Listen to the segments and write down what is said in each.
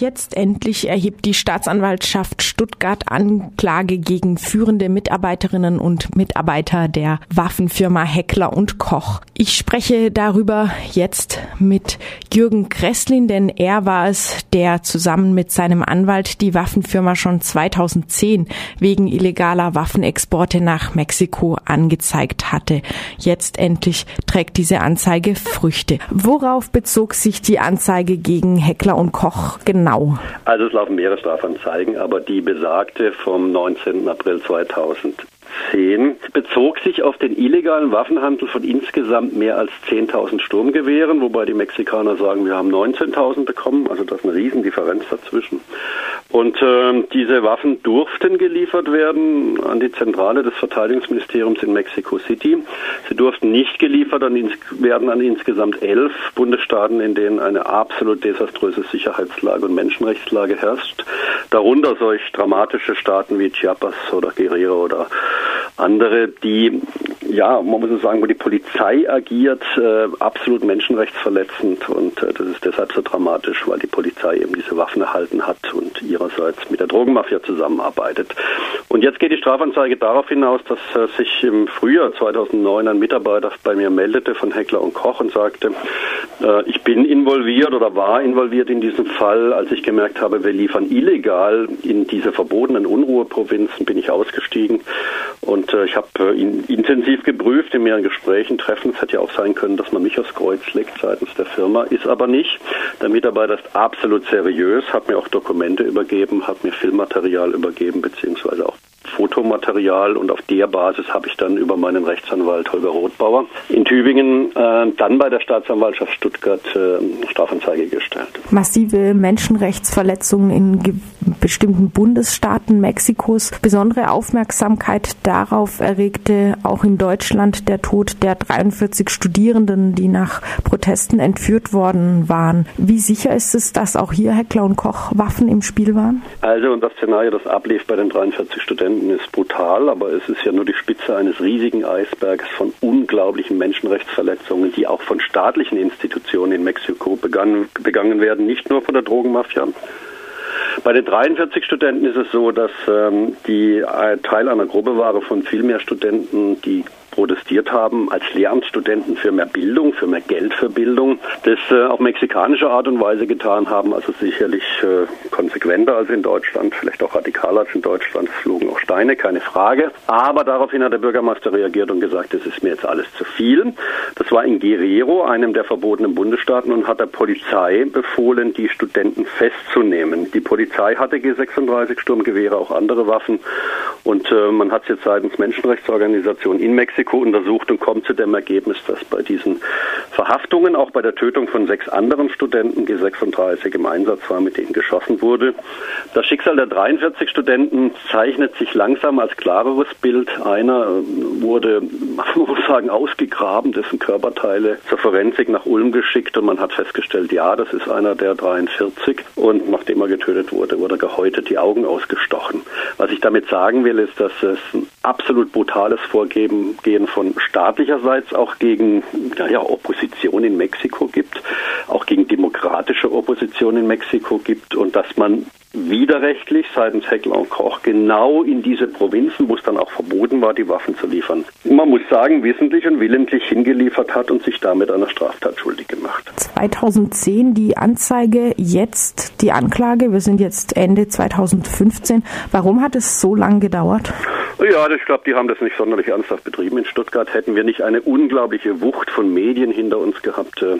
Jetzt endlich erhebt die Staatsanwaltschaft Stuttgart Anklage gegen führende Mitarbeiterinnen und Mitarbeiter der Waffenfirma Heckler und Koch. Ich spreche darüber jetzt mit Jürgen Kresslin, denn er war es, der zusammen mit seinem Anwalt die Waffenfirma schon 2010 wegen illegaler Waffenexporte nach Mexiko angezeigt hatte. Jetzt endlich trägt diese Anzeige Früchte. Worauf bezog sich die Anzeige gegen Heckler und Koch genau? Genau? Also es laufen mehrere Strafanzeigen, aber die besagte vom 19. April 2000 10 bezog sich auf den illegalen Waffenhandel von insgesamt mehr als 10.000 Sturmgewehren, wobei die Mexikaner sagen, wir haben 19.000 bekommen, also das ist eine Riesendifferenz dazwischen. Und äh, diese Waffen durften geliefert werden an die Zentrale des Verteidigungsministeriums in Mexico City. Sie durften nicht geliefert an, werden an insgesamt elf Bundesstaaten, in denen eine absolut desaströse Sicherheitslage und Menschenrechtslage herrscht. Darunter solch dramatische Staaten wie Chiapas oder Guerrero oder andere, die, ja, man muss sagen, wo die Polizei agiert, äh, absolut menschenrechtsverletzend und äh, das ist deshalb so dramatisch, weil die Polizei eben diese Waffen erhalten hat und ihrerseits mit der Drogenmafia zusammenarbeitet. Und jetzt geht die Strafanzeige darauf hinaus, dass äh, sich im Frühjahr 2009 ein Mitarbeiter bei mir meldete von Heckler und Koch und sagte, äh, ich bin involviert oder war involviert in diesem Fall, als ich gemerkt habe, wir liefern illegal in diese verbotenen Unruheprovinzen, bin ich ausgestiegen und äh, ich habe äh, intensiv geprüft in mehreren Gesprächen, Treffen. Es hätte ja auch sein können, dass man mich aufs Kreuz legt seitens der Firma, ist aber nicht. Der Mitarbeiter ist absolut seriös, hat mir auch Dokumente übergeben, hat mir Filmmaterial übergeben, beziehungsweise auch Fotomaterial und auf der Basis habe ich dann über meinen Rechtsanwalt Holger Rothbauer in Tübingen äh, dann bei der Staatsanwaltschaft Stuttgart äh, Strafanzeige gestellt. Massive Menschenrechtsverletzungen in bestimmten Bundesstaaten Mexikos. Besondere Aufmerksamkeit darauf erregte auch in Deutschland der Tod der 43 Studierenden, die nach Protesten entführt worden waren. Wie sicher ist es, dass auch hier Heckler und Koch Waffen im Spiel waren? Also und das Szenario, das ablief bei den 43 Studenten, ist brutal, aber es ist ja nur die Spitze eines riesigen Eisbergs von unglaublichen Menschenrechtsverletzungen, die auch von staatlichen Institutionen in Mexiko begangen, begangen werden, nicht nur von der Drogenmafia. Bei den 43 Studenten ist es so, dass ähm, die äh, Teil einer Gruppe waren von viel mehr Studenten, die protestiert haben als Lehramtsstudenten für mehr Bildung, für mehr Geld für Bildung, das äh, auf mexikanische Art und Weise getan haben, also sicherlich äh, konsequenter als in Deutschland, vielleicht auch radikaler als in Deutschland. Es flogen auch Steine, keine Frage. Aber daraufhin hat der Bürgermeister reagiert und gesagt, das ist mir jetzt alles zu viel. Das war in Guerrero, einem der verbotenen Bundesstaaten, und hat der Polizei befohlen, die Studenten festzunehmen. Die Polizei hatte G36 Sturmgewehre, auch andere Waffen. Und äh, man hat es jetzt seitens Menschenrechtsorganisationen in Mexiko Mexiko untersucht und kommt zu dem Ergebnis, dass bei diesen Verhaftungen, auch bei der Tötung von sechs anderen Studenten, G36 im Einsatz war, mit denen geschossen wurde. Das Schicksal der 43 Studenten zeichnet sich langsam als klareres Bild. Einer äh, wurde, man muss sagen, ausgegraben, dessen Körperteile zur Forensik nach Ulm geschickt und man hat festgestellt, ja, das ist einer der 43 und nachdem er getötet wurde, wurde gehäutet die Augen ausgestochen. Was ich damit sagen will, ist, dass es absolut brutales Vorgehen von staatlicherseits auch gegen ja, Opposition in Mexiko gibt, auch gegen demokratische Opposition in Mexiko gibt und dass man widerrechtlich seitens Heckler Koch genau in diese Provinzen, wo es dann auch verboten war, die Waffen zu liefern. Man muss sagen, wissentlich und willentlich hingeliefert hat und sich damit einer Straftat schuldig gemacht. 2010 die Anzeige, jetzt die Anklage. Wir sind jetzt Ende 2015. Warum hat es so lange gedauert? Ja, ich glaube, die haben das nicht sonderlich ernsthaft betrieben. In Stuttgart hätten wir nicht eine unglaubliche Wucht von Medien hinter uns gehabt, äh,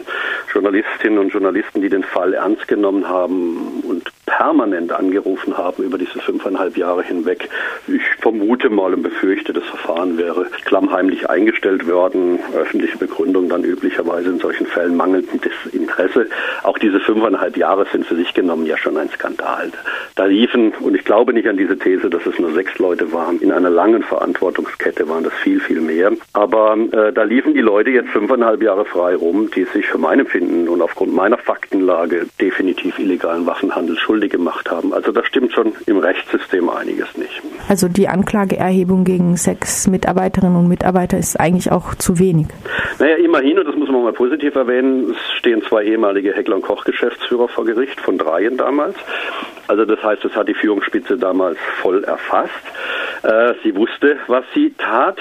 Journalistinnen und Journalisten, die den Fall ernst genommen haben und permanent angerufen haben über diese fünfeinhalb Jahre hinweg. Ich vermute mal und befürchte, das Verfahren wäre klammheimlich eingestellt worden. Öffentliche Begründung dann üblicherweise in solchen Fällen mangelndes Interesse. Auch diese fünfeinhalb Jahre sind für sich genommen ja schon ein Skandal. Da liefen, und ich glaube nicht an diese These, dass es nur sechs Leute waren, in einer langen Verantwortungskette waren das viel, viel mehr. Aber äh, da liefen die Leute jetzt fünfeinhalb Jahre frei rum, die sich für mein Empfinden und aufgrund meiner Faktenlage definitiv illegalen Waffenhandel schuldig schuldig gemacht haben. Also da stimmt schon im Rechtssystem einiges nicht. Also die Anklageerhebung gegen sechs Mitarbeiterinnen und Mitarbeiter ist eigentlich auch zu wenig. Naja, immerhin, und das muss man mal positiv erwähnen, es stehen zwei ehemalige Heckler- und Koch-Geschäftsführer vor Gericht, von dreien damals. Also das heißt, es hat die Führungsspitze damals voll erfasst. Äh, sie wusste, was sie tat.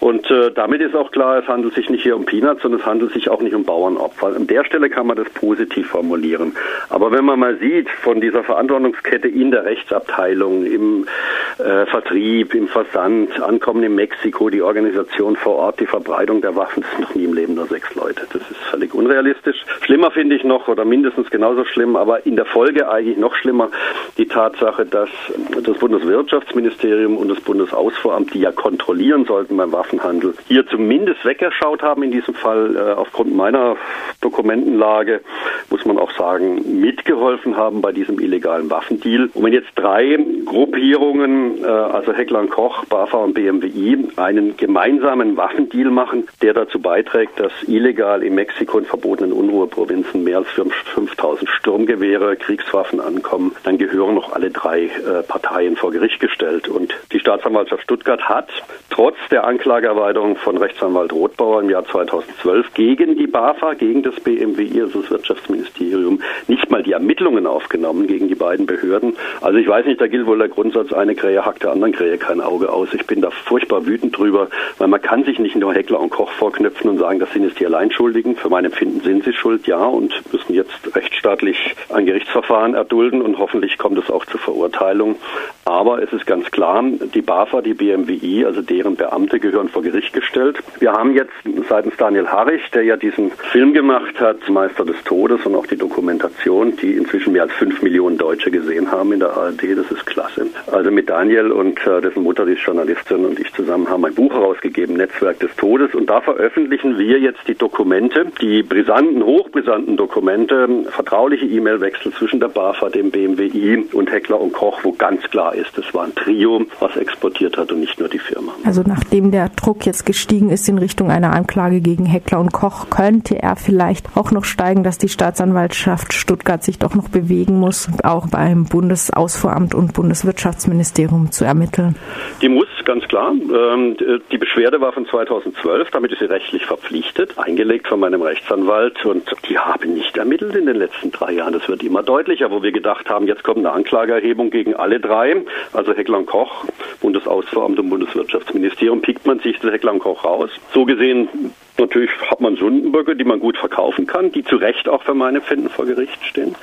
Und äh, damit ist auch klar, es handelt sich nicht hier um Peanuts, sondern es handelt sich auch nicht um Bauernopfer. An der Stelle kann man das positiv formulieren. Aber wenn man mal sieht, von dieser Verantwortungskette in der Rechtsabteilung, im äh, Vertrieb, im Versand, Ankommen in Mexiko, die Organisation vor Ort, die Verbreitung der Waffen, das sind noch nie im Leben nur sechs Leute. Das ist völlig unrealistisch. Schlimmer finde ich noch, oder mindestens genauso schlimm, aber in der Folge eigentlich noch schlimmer, die Tatsache, dass das Bundeswirtschaftsministerium und das Bundesausfuhramt, die ja kontrollieren sollten beim Waffenhandel, hier zumindest weggeschaut haben in diesem Fall äh, aufgrund meiner Dokumentenlage, muss man auch sagen, mitgeholfen haben bei diesem illegalen Waffendeal. Und wenn jetzt drei Gruppierungen, äh, also Heckler und Koch, BAFA und BMWI, einen gemeinsamen Waffendeal machen, der dazu beiträgt, dass illegal in Mexiko in verbotenen Unruheprovinzen mehr als 5000 Sturmgewehre, Kriegswaffen ankommen, dann gehören noch alle drei äh, Parteien vor Gericht gestellt. Und die Staatsanwaltschaft Stuttgart hat trotz der Anklageerweiterung von Rechtsanwalt Rothbauer im Jahr 2012 gegen die BAFA, gegen das BMWI, also das Wirtschaftsministerium, nicht mal die Ermittlungen aufgenommen gegen die beiden Behörden. Also ich weiß nicht, da gilt wohl der Grundsatz, eine Krähe hackt der anderen Krähe kein Auge aus. Ich bin da furchtbar wütend drüber, weil man kann sich nicht nur Heckler und Koch vorknüpfen und sagen, das sind jetzt die Alleinschuldigen. Für mein Empfinden sind sie schuld, ja, und müssen jetzt rechtsstaatlich ein Gerichtsverfahren erdulden und hoffentlich kommt es auch zur Verurteilung. Aber es ist ganz klar, die BAFA, die BMWI, also deren Beamte gehören vor Gericht gestellt. Wir haben jetzt seitens Daniel Harrich, der ja diesen Film gemacht hat, Meister des Todes und auch die Dokumentation, die inzwischen mehr als fünf Millionen Deutsche gesehen haben in der ARD, das ist klasse. Also mit Daniel und äh, dessen Mutter, die ist Journalistin und ich zusammen haben ein Buch herausgegeben, Netzwerk des Todes und da veröffentlichen wir jetzt die Dokumente, die brisanten, hochbrisanten Dokumente, vertrauliche E-Mail-Wechsel zwischen der BAFA, dem BMWI und Heckler und Koch, wo ganz klar ist, es war ein Trio, was exportiert hat und nicht nur die Firma. Also nachdem der Druck jetzt gestiegen ist in Richtung einer Anklage gegen Heckler und Koch, könnte er vielleicht auch noch steigen, dass die Staatsanwaltschaft Stuttgart sich doch noch bewegen muss, auch beim Bundesausfuhramt und Bundeswirtschaftsministerium zu ermitteln. Die muss, ganz klar. Ähm, die Beschwerde war von 2012, damit ist sie rechtlich verpflichtet, eingelegt von meinem Rechtsanwalt und die haben nicht ermittelt in den letzten drei Jahren. Das wird immer deutlicher, wo wir gedacht haben, jetzt kommt eine Anklageerhebung gegen alle drei, also Heckler Koch, Bundesausfuhramt und Bundeswirtschaftsministerium, pickt man sich das Heckler Koch raus. So gesehen Natürlich hat man Sündenböcke, die man gut verkaufen kann, die zu Recht auch für meine Empfinden vor Gericht stehen.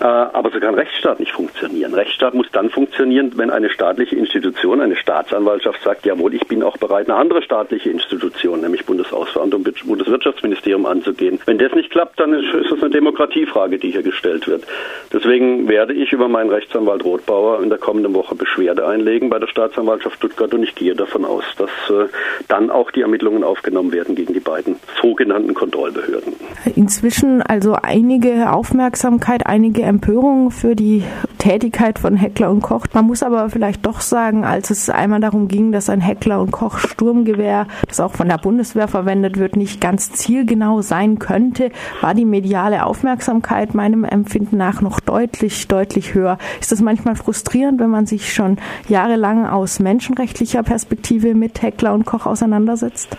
Äh, aber so kann Rechtsstaat nicht funktionieren. Rechtsstaat muss dann funktionieren, wenn eine staatliche Institution, eine Staatsanwaltschaft sagt, jawohl, ich bin auch bereit, eine andere staatliche Institution, nämlich Bundesausland und Bundeswirtschaftsministerium anzugehen. Wenn das nicht klappt, dann ist es eine Demokratiefrage, die hier gestellt wird. Deswegen werde ich über meinen Rechtsanwalt Rothbauer in der kommenden Woche Beschwerde einlegen bei der Staatsanwaltschaft Stuttgart und ich gehe davon aus, dass äh, dann auch die Ermittlungen aufgenommen werden gegen die beiden sogenannten Kontrollbehörden. Inzwischen also einige Aufmerksamkeit, einige Empörung für die Tätigkeit von Heckler und Koch. Man muss aber vielleicht doch sagen, als es einmal darum ging, dass ein Heckler und Koch Sturmgewehr, das auch von der Bundeswehr verwendet wird, nicht ganz zielgenau sein könnte, war die mediale Aufmerksamkeit meinem Empfinden nach noch deutlich, deutlich höher. Ist das manchmal frustrierend, wenn man sich schon jahrelang aus menschenrechtlicher Perspektive mit Heckler und Koch auseinandersetzt?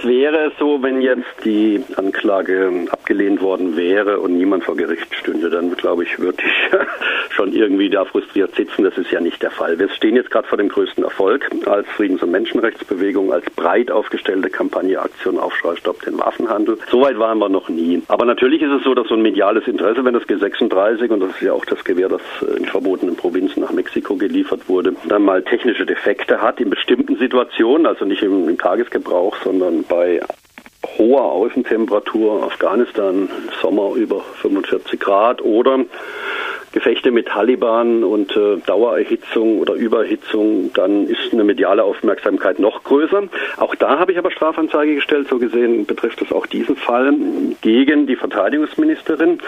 Äh, es wäre so, wenn jetzt die Anklage abgelehnt worden wäre und niemand vor Gericht stünde, dann glaube ich, würde ich schon irgendwie da frustriert sitzen. Das ist ja nicht der Fall. Wir stehen jetzt gerade vor dem größten Erfolg als Friedens- und Menschenrechtsbewegung, als breit aufgestellte Kampagne Aktion Aufschrei Stopp den Waffenhandel. Soweit waren wir noch nie. Aber natürlich ist es so, dass so ein mediales Interesse, wenn das G36 und das ist ja auch das Gewehr, das in verbotenen Provinzen nach Mexiko geliefert wurde, dann mal technische Defekte hat in bestimmten Situationen, also nicht im, im Tagesgebrauch, sondern bei hoher Außentemperatur, Afghanistan, Sommer über 45 Grad oder Gefechte mit Taliban und äh, Dauererhitzung oder Überhitzung, dann ist eine mediale Aufmerksamkeit noch größer. Auch da habe ich aber Strafanzeige gestellt. So gesehen betrifft es auch diesen Fall gegen die Verteidigungsministerin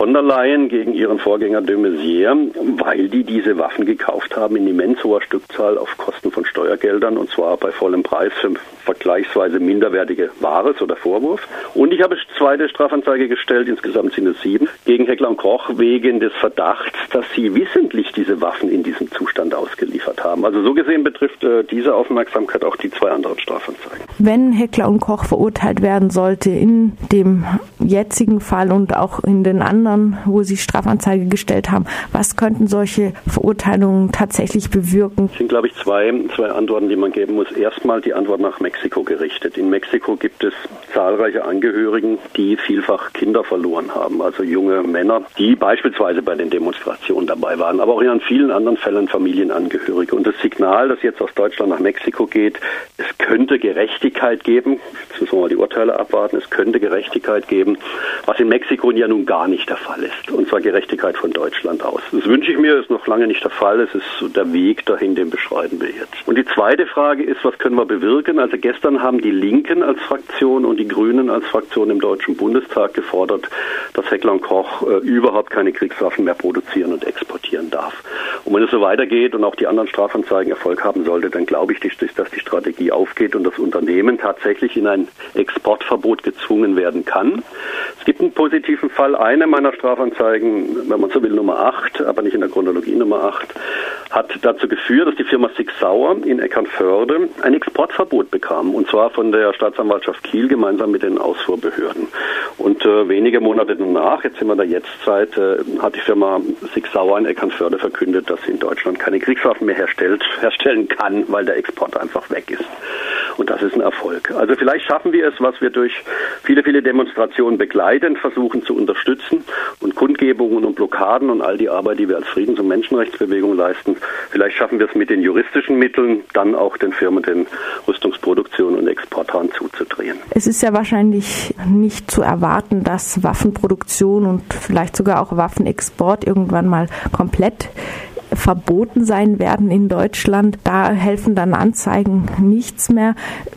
von der Leyen, gegen ihren Vorgänger de Maizière, weil die diese Waffen gekauft haben in immens hoher Stückzahl auf Kosten von Steuergeldern und zwar bei vollem Preis für vergleichsweise minderwertige Ware, so der Vorwurf. Und ich habe zweite Strafanzeige gestellt, insgesamt sind es sieben, gegen Heckler und Koch wegen des Verdachts Verdacht, dass sie wissentlich diese Waffen in diesem Zustand ausgeliefert haben. Also so gesehen betrifft äh, diese Aufmerksamkeit auch die zwei anderen Strafanzeigen. Wenn Heckler und Koch verurteilt werden sollte in dem jetzigen Fall und auch in den anderen, wo sie Strafanzeige gestellt haben, was könnten solche Verurteilungen tatsächlich bewirken? Es sind, glaube ich, zwei, zwei Antworten, die man geben muss. Erstmal die Antwort nach Mexiko gerichtet. In Mexiko gibt es zahlreiche Angehörigen, die vielfach Kinder verloren haben, also junge Männer, die beispielsweise bei den Demonstrationen dabei waren, aber auch in vielen anderen Fällen Familienangehörige. Und das Signal, das jetzt aus Deutschland nach Mexiko geht, es könnte Gerechtigkeit geben, jetzt müssen wir mal die Urteile abwarten, es könnte Gerechtigkeit geben, was in Mexiko ja nun gar nicht der Fall ist, und zwar Gerechtigkeit von Deutschland aus. Das wünsche ich mir, ist noch lange nicht der Fall, es ist der Weg dahin, den beschreiten wir jetzt. Und die zweite Frage ist, was können wir bewirken? Also gestern haben die Linken als Fraktion und die Grünen als Fraktion im Deutschen Bundestag gefordert, dass Heckler und Koch äh, überhaupt keine Kriegswaffen mehr produzieren und exportieren darf. Und wenn es so weitergeht und auch die anderen Strafanzeigen Erfolg haben sollte, dann glaube ich, dass die Strategie aufgeht und das Unternehmen tatsächlich in ein Exportverbot gezwungen werden kann. Es gibt einen positiven Fall. Eine meiner Strafanzeigen, wenn man so will, Nummer 8, aber nicht in der Chronologie Nummer 8, hat dazu geführt, dass die Firma Sig Sauer in Eckernförde ein Exportverbot bekam. Und zwar von der Staatsanwaltschaft Kiel gemeinsam mit den Ausfuhrbehörden. Und äh, wenige Monate danach, jetzt sind wir in der Jetztzeit, äh, hat die Firma Sig Sauer in Eckernförde verkündet, dass sie in Deutschland keine Kriegswaffen mehr herstellt, herstellen kann, weil der Export einfach weg ist. Und das ist ein Erfolg. Also vielleicht schaffen wir es, was wir durch viele, viele Demonstrationen begleitend versuchen zu unterstützen und Kundgebungen und Blockaden und all die Arbeit, die wir als Friedens- und Menschenrechtsbewegung leisten. Vielleicht schaffen wir es mit den juristischen Mitteln, dann auch den Firmen, den Rüstungsproduktionen und Exportern zuzudrehen. Es ist ja wahrscheinlich nicht zu erwarten, dass Waffenproduktion und vielleicht sogar auch Waffenexport irgendwann mal komplett verboten sein werden in Deutschland. Da helfen dann Anzeigen nichts mehr.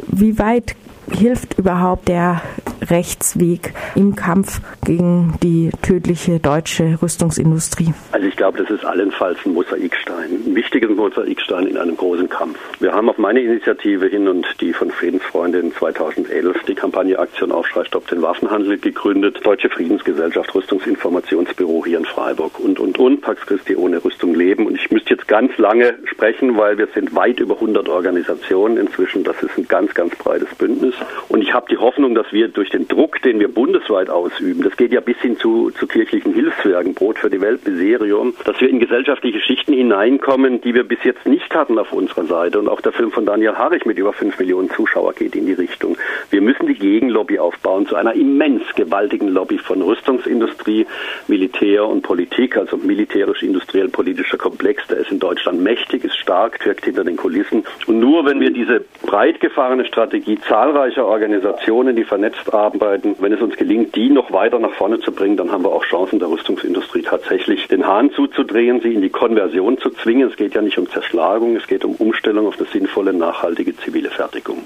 Wie weit hilft überhaupt der Rechtsweg im Kampf gegen die tödliche deutsche Rüstungsindustrie? Also ich glaube, das ist allenfalls ein Mosaikstein, ein wichtiger Mosaikstein in einem großen Kampf. Wir haben auf meine Initiative hin und die von Friedensfreundin 2011 die Kampagne Aktion Aufschrei Stopp den Waffenhandel gegründet, Deutsche Friedensgesellschaft, Rüstungsinformationsbüro hier in Freiburg und, und, und, Pax Christi ohne Rüstung leben. Und ich müsste jetzt ganz lange sprechen, weil wir sind weit über 100 Organisationen inzwischen. Das ist ein ganz, ganz breites Bündnis. Und ich habe die Hoffnung, dass wir durch den Druck, den wir bundesweit ausüben, das geht ja bis hin zu, zu kirchlichen Hilfswerken, Brot für die Welt, Miserium, dass wir in gesellschaftliche Schichten hineinkommen, die wir bis jetzt nicht hatten auf unserer Seite. Und auch der Film von Daniel Harich mit über fünf Millionen Zuschauer geht in die Richtung. Wir müssen die Gegenlobby aufbauen zu einer immens gewaltigen Lobby von Rüstungsindustrie, Militär und Politik, also militärisch-industriell-politischer Komplex. Der ist in Deutschland mächtig, ist stark, wirkt hinter den Kulissen. Und nur wenn wir diese breit gefahrene Strategie zahlreicher Organisationen, die vernetzt arbeiten, wenn es uns gelingt, die noch weiter nach vorne zu bringen, dann haben wir auch Chancen der Rüstungsindustrie tatsächlich den Hahn zuzudrehen, sie in die Konversion zu zwingen. Es geht ja nicht um Zerschlagung, es geht um Umstellung auf eine sinnvolle, nachhaltige zivile Fertigung.